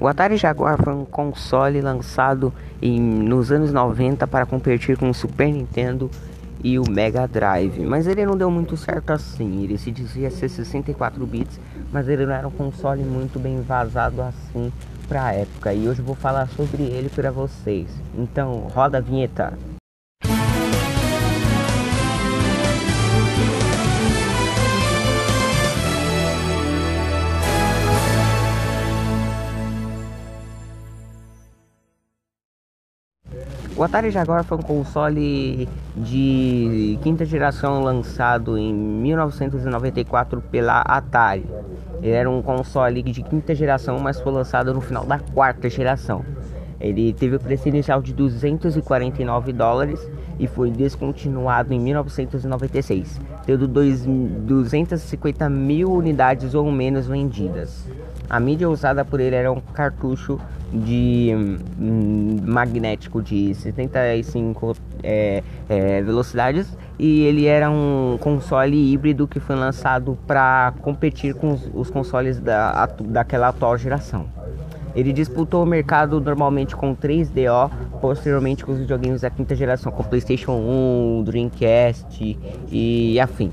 O Atari Jaguar foi um console lançado em, nos anos 90 para competir com o Super Nintendo e o Mega Drive, mas ele não deu muito certo assim. Ele se dizia ser 64 bits, mas ele não era um console muito bem vazado assim para a época. E hoje vou falar sobre ele para vocês. Então, roda a vinheta. O Atari Jaguar foi um console de quinta geração lançado em 1994 pela Atari. Ele era um console de quinta geração, mas foi lançado no final da quarta geração. Ele teve o preço inicial de 249 dólares e foi descontinuado em 1996, tendo 250 mil unidades ou menos vendidas. A mídia usada por ele era um cartucho de hum, magnético de 75 é, é, velocidades e ele era um console híbrido que foi lançado para competir com os, os consoles da, daquela atual geração. Ele disputou o mercado normalmente com 3DO, posteriormente com os videogames da quinta geração, com PlayStation 1, Dreamcast e afins.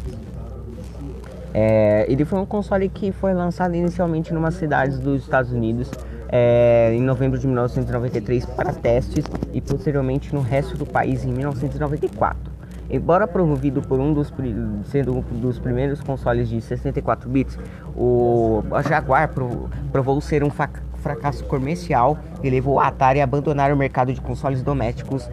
É, ele foi um console que foi lançado inicialmente em umas cidades dos Estados Unidos é, em novembro de 1993 para testes e posteriormente no resto do país em 1994. Embora promovido por um dos sendo um dos primeiros consoles de 64 bits, o Jaguar provou ser um fracasso comercial e levou a Atari a abandonar o mercado de consoles domésticos.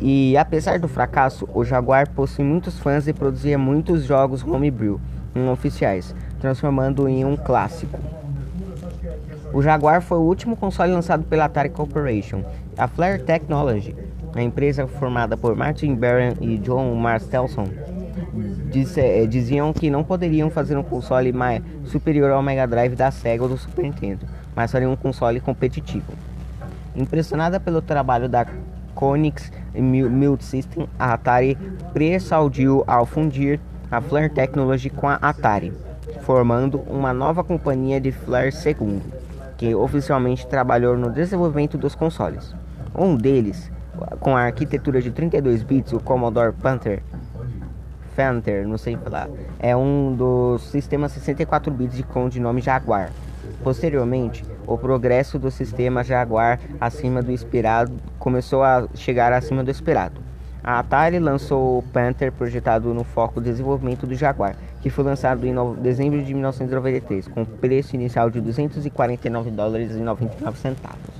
E apesar do fracasso, o Jaguar possui muitos fãs e produzia muitos jogos homebrew não oficiais, transformando em um clássico. O Jaguar foi o último console lançado pela Atari Corporation. A Flare Technology, a empresa formada por Martin Barron e John Marstelson, eh, diziam que não poderiam fazer um console mais superior ao Mega Drive da Sega ou do Super Nintendo, mas fariam um console competitivo. Impressionada pelo trabalho da Konix Mute System, a Atari pressaudiu ao fundir a Flare Technology com a Atari, formando uma nova companhia de Flare II que oficialmente trabalhou no desenvolvimento dos consoles. Um deles, com a arquitetura de 32 bits, o Commodore Panther, Panther, não sei falar, é um dos sistemas 64 bits de com de nome Jaguar. Posteriormente, o progresso do sistema Jaguar acima do esperado começou a chegar acima do esperado. A Atari lançou o Panther projetado no foco desenvolvimento do Jaguar, que foi lançado em dezembro de 1993, com preço inicial de 249 dólares e 99 centavos.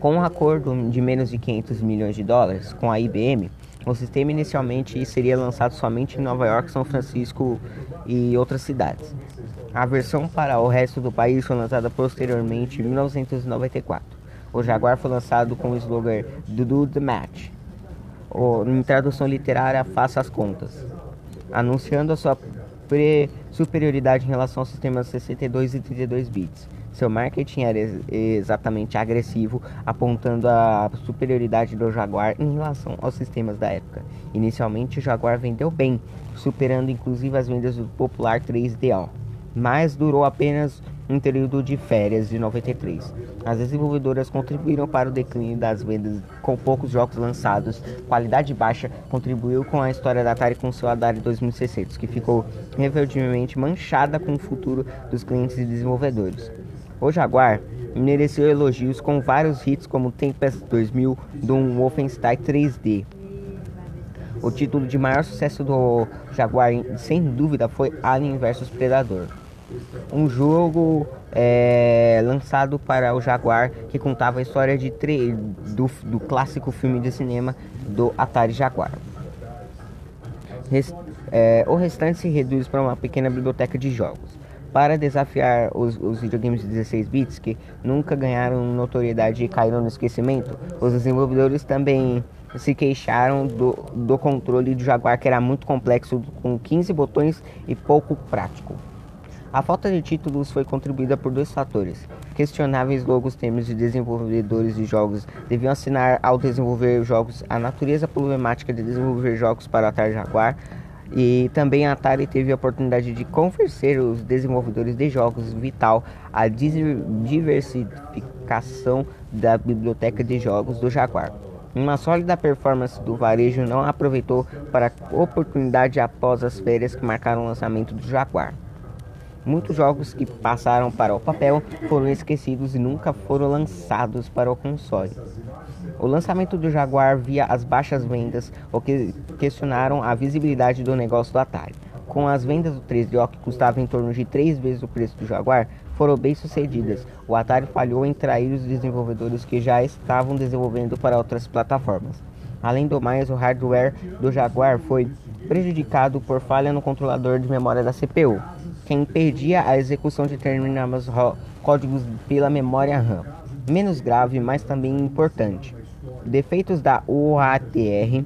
Com um acordo de menos de 500 milhões de dólares com a IBM, o sistema inicialmente seria lançado somente em Nova York, São Francisco e outras cidades. A versão para o resto do país foi lançada posteriormente em 1994. O Jaguar foi lançado com o slogan Do the Match, ou em tradução literária, faça as contas, anunciando a sua superioridade em relação aos sistemas 62 e 32 bits. Seu marketing era exatamente agressivo, apontando a superioridade do Jaguar em relação aos sistemas da época. Inicialmente, o Jaguar vendeu bem, superando inclusive as vendas do popular 3DO, mas durou apenas um período de férias de 93. As desenvolvedoras contribuíram para o declínio das vendas com poucos jogos lançados. Qualidade baixa contribuiu com a história da Atari com seu Atari 2600, que ficou revertivelmente manchada com o futuro dos clientes e desenvolvedores. O Jaguar mereceu elogios com vários hits como Tempest 2000 do Wolfenstein 3D. O título de maior sucesso do Jaguar, sem dúvida, foi Alien vs Predador um jogo é, lançado para o Jaguar que contava a história de do, do clássico filme de cinema do Atari Jaguar. É, o restante se reduz para uma pequena biblioteca de jogos. Para desafiar os, os, videogames de 16 bits que nunca ganharam notoriedade e caíram no esquecimento, os desenvolvedores também se queixaram do, do controle do Jaguar que era muito complexo, com 15 botões e pouco prático. A falta de títulos foi contribuída por dois fatores. Questionáveis logos termos de desenvolvedores de jogos deviam assinar ao desenvolver jogos a natureza problemática de desenvolver jogos para Atari Jaguar E também a Atari teve a oportunidade de convencer os desenvolvedores de jogos vital a diversificação da biblioteca de jogos do Jaguar. Uma sólida performance do varejo não aproveitou para a oportunidade após as férias que marcaram o lançamento do Jaguar. Muitos jogos que passaram para o papel foram esquecidos e nunca foram lançados para o console. O lançamento do Jaguar via as baixas vendas, o que questionaram a visibilidade do negócio do Atari. Com as vendas do 3DO que custava em torno de 3 vezes o preço do Jaguar, foram bem sucedidas. O Atari falhou em trair os desenvolvedores que já estavam desenvolvendo para outras plataformas. Além do mais, o hardware do Jaguar foi prejudicado por falha no controlador de memória da CPU, que impedia a execução de determinados códigos pela memória RAM. Menos grave, mas também importante. Defeitos da UATR,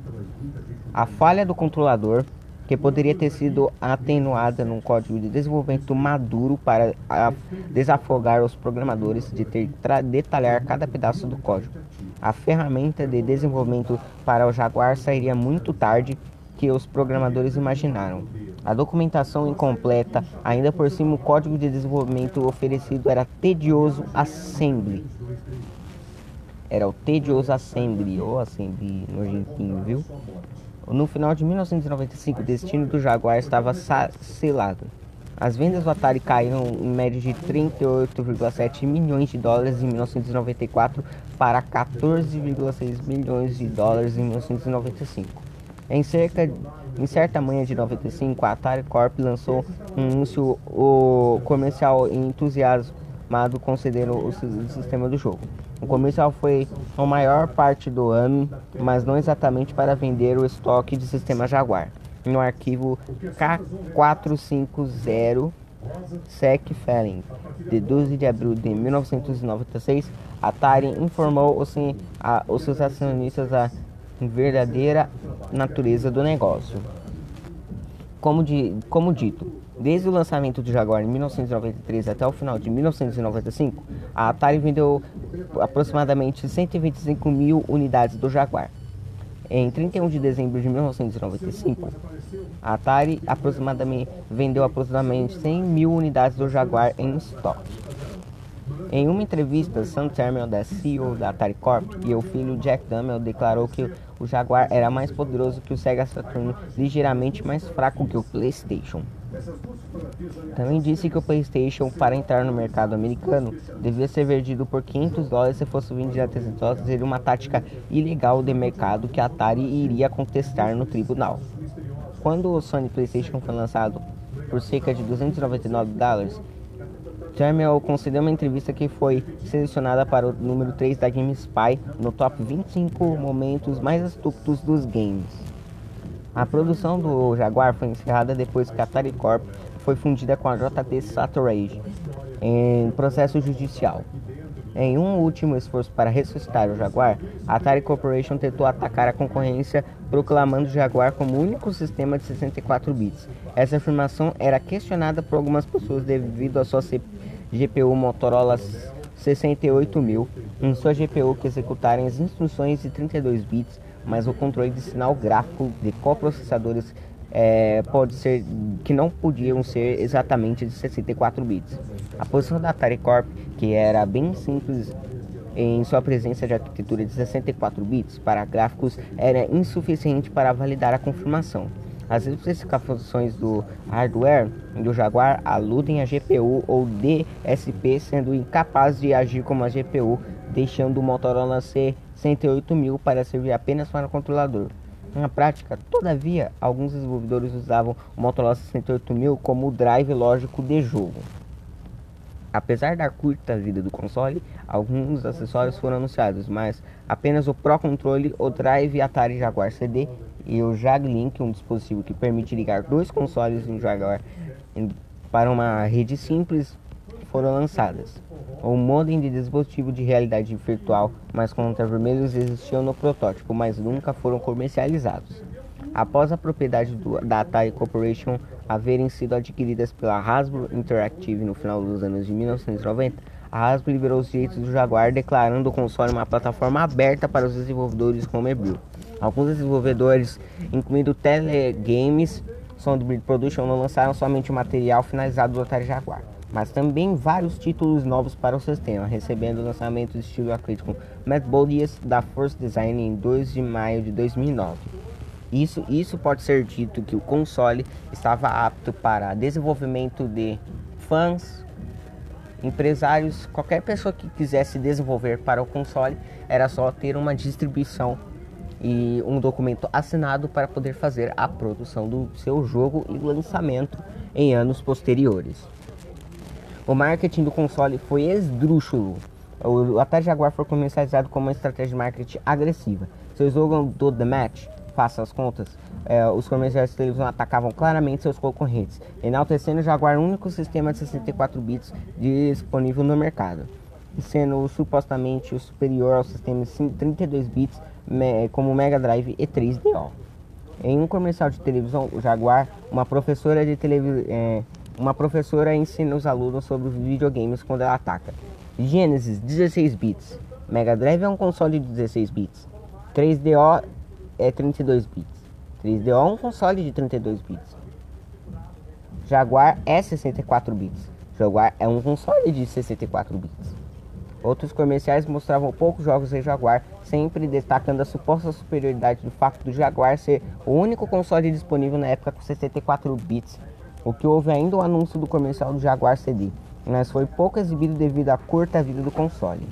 a falha do controlador, que poderia ter sido atenuada num código de desenvolvimento maduro para desafogar os programadores de ter detalhar cada pedaço do código. A ferramenta de desenvolvimento para o Jaguar sairia muito tarde que os programadores imaginaram. A documentação incompleta, ainda por cima o código de desenvolvimento oferecido era tedioso assembly. Era o tedioso assembly ou assembly nojentinho, viu? No final de 1995, o destino do Jaguar estava selado. As vendas do Atari caíram em média de 38,7 milhões de dólares em 1994 para 14,6 milhões de dólares em 1995. Em cerca em certa manhã de 95, a Atari Corp lançou um anúncio o comercial entusiasmado concedendo o sistema do jogo. O comercial foi a maior parte do ano, mas não exatamente para vender o estoque de sistema Jaguar. No arquivo K450 SEC Filing, de 12 de abril de 1996, a Atari informou os, a, os seus acionistas a verdadeira natureza do negócio. Como, de, como dito, desde o lançamento do Jaguar em 1993 até o final de 1995, a Atari vendeu aproximadamente 125 mil unidades do Jaguar. Em 31 de dezembro de 1995, a Atari aproximadamente vendeu aproximadamente 100 mil unidades do Jaguar em estoque. Em uma entrevista, Sam Termel, da CEO da Atari Corp, e o filho Jack Dummel declarou que o Jaguar era mais poderoso que o Sega Saturn, ligeiramente mais fraco que o PlayStation. Também disse que o PlayStation, para entrar no mercado americano, devia ser vendido por 500 dólares se fosse vendido a 300 dólares, seria uma tática ilegal de mercado que a Atari iria contestar no tribunal. Quando o Sony PlayStation foi lançado por cerca de 299 dólares, Terminal concedeu uma entrevista que foi selecionada para o número 3 da GameSpy no top 25 momentos mais estúpidos dos games. A produção do Jaguar foi encerrada depois que a Atari Corp foi fundida com a JT Saturage em processo judicial. Em um último esforço para ressuscitar o Jaguar, a Atari Corporation tentou atacar a concorrência proclamando o Jaguar como o único sistema de 64 bits. Essa afirmação era questionada por algumas pessoas devido à sua GPU Motorola 68000, em sua GPU que executarem as instruções de 32 bits, mas o controle de sinal gráfico de coprocessadores é, pode ser que não podiam ser exatamente de 64 bits. A posição da Atari Corp, que era bem simples em sua presença de arquitetura de 64 bits para gráficos, era insuficiente para validar a confirmação. As especificações do hardware do Jaguar aludem a GPU ou DSP, sendo incapaz de agir como a GPU, deixando o Motorola C108000 para servir apenas para controlador. Na prática, todavia, alguns desenvolvedores usavam o Motorola 68000 como drive lógico de jogo. Apesar da curta vida do console, alguns acessórios foram anunciados, mas apenas o Pro Controle, o Drive Atari Jaguar CD e o JagLink, um dispositivo que permite ligar dois consoles em Jaguar para uma rede simples, foram lançadas. O modem de dispositivo de realidade virtual mais contravermelhos existiu no protótipo, mas nunca foram comercializados. Após a propriedade do, da Atari Corporation haverem sido adquiridas pela Hasbro Interactive no final dos anos de 1990, a Hasbro liberou os direitos do Jaguar, declarando o console uma plataforma aberta para os desenvolvedores homebrew. Alguns desenvolvedores, incluindo Telegames, Soundbird Production não lançaram somente o material finalizado do Atari Jaguar, mas também vários títulos novos para o sistema, recebendo o lançamento do estilo acrítico Matt Bodies da Force Design em 2 de maio de 2009. Isso, isso pode ser dito que o console estava apto para desenvolvimento de fãs, empresários, qualquer pessoa que quisesse desenvolver para o console, era só ter uma distribuição e um documento assinado para poder fazer a produção do seu jogo e lançamento em anos posteriores. O marketing do console foi esdrúxulo. O Atari Jaguar foi comercializado como uma estratégia de marketing agressiva. Seu slogan do The Match, faça as contas, é, os comerciais de televisão atacavam claramente seus concorrentes, enaltecendo o Jaguar único sistema de 64 bits disponível no mercado, sendo supostamente o superior ao sistema de 32 bits como Mega Drive e 3DO. Em um comercial de televisão, o Jaguar, uma professora de televisão, é, uma professora ensina os alunos sobre videogames quando ela ataca. Genesis 16 bits. Mega Drive é um console de 16 bits. 3DO é 32 bits. 3DO é um console de 32 bits. Jaguar é 64 bits. Jaguar é um console de 64 bits. Outros comerciais mostravam poucos jogos em Jaguar, sempre destacando a suposta superioridade do fato do Jaguar ser o único console disponível na época com 64 bits. O que houve ainda o anúncio do comercial do Jaguar CD, mas foi pouco exibido devido à curta vida do console.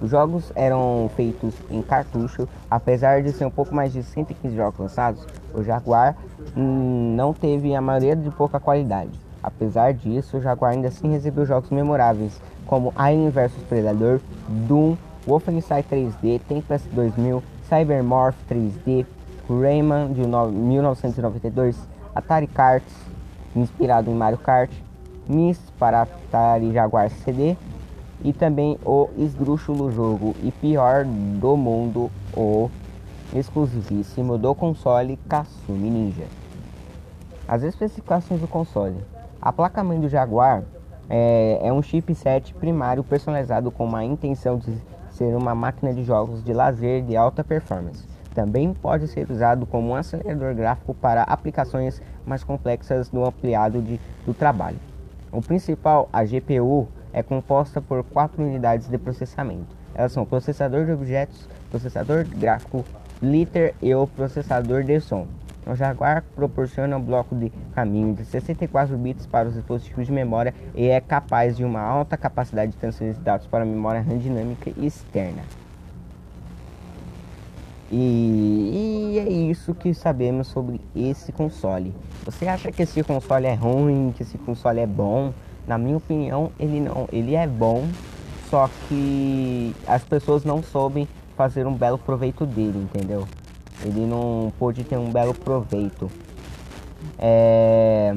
Os jogos eram feitos em cartucho, apesar de ser um pouco mais de 115 jogos lançados, o Jaguar não teve a maioria de pouca qualidade. Apesar disso, o Jaguar ainda assim recebeu jogos memoráveis, como Alien vs Predador, Doom, Wolfenstein 3D, Tempest 2000, Cybermorph 3D, Rayman de 1992, Atari Kart, inspirado em Mario Kart, Myst para Atari Jaguar CD e também o esdrúxulo jogo e pior do mundo, o exclusivíssimo do console Kasumi Ninja. As especificações do console. A placa-mãe do Jaguar é, é um chipset primário personalizado com a intenção de ser uma máquina de jogos de lazer de alta performance. Também pode ser usado como um acelerador gráfico para aplicações mais complexas no ampliado de, do trabalho. O principal, a GPU, é composta por quatro unidades de processamento. Elas são o processador de objetos, processador gráfico, liter e o processador de som. O Jaguar proporciona um bloco de caminho de 64 bits para os dispositivos de memória e é capaz de uma alta capacidade de transferir dados para a memória RAM dinâmica externa. E, e, é isso que sabemos sobre esse console. Você acha que esse console é ruim, que esse console é bom? Na minha opinião, ele não, ele é bom, só que as pessoas não soubem fazer um belo proveito dele, entendeu? Ele não pôde ter um belo proveito. É...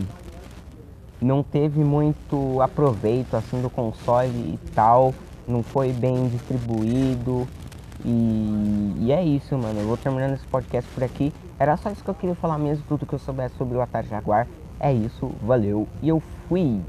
Não teve muito aproveito assim do console e tal. Não foi bem distribuído. E, e é isso, mano. Eu vou terminando esse podcast por aqui. Era só isso que eu queria falar mesmo, tudo que eu soubesse sobre o Atari Jaguar. É isso, valeu e eu fui!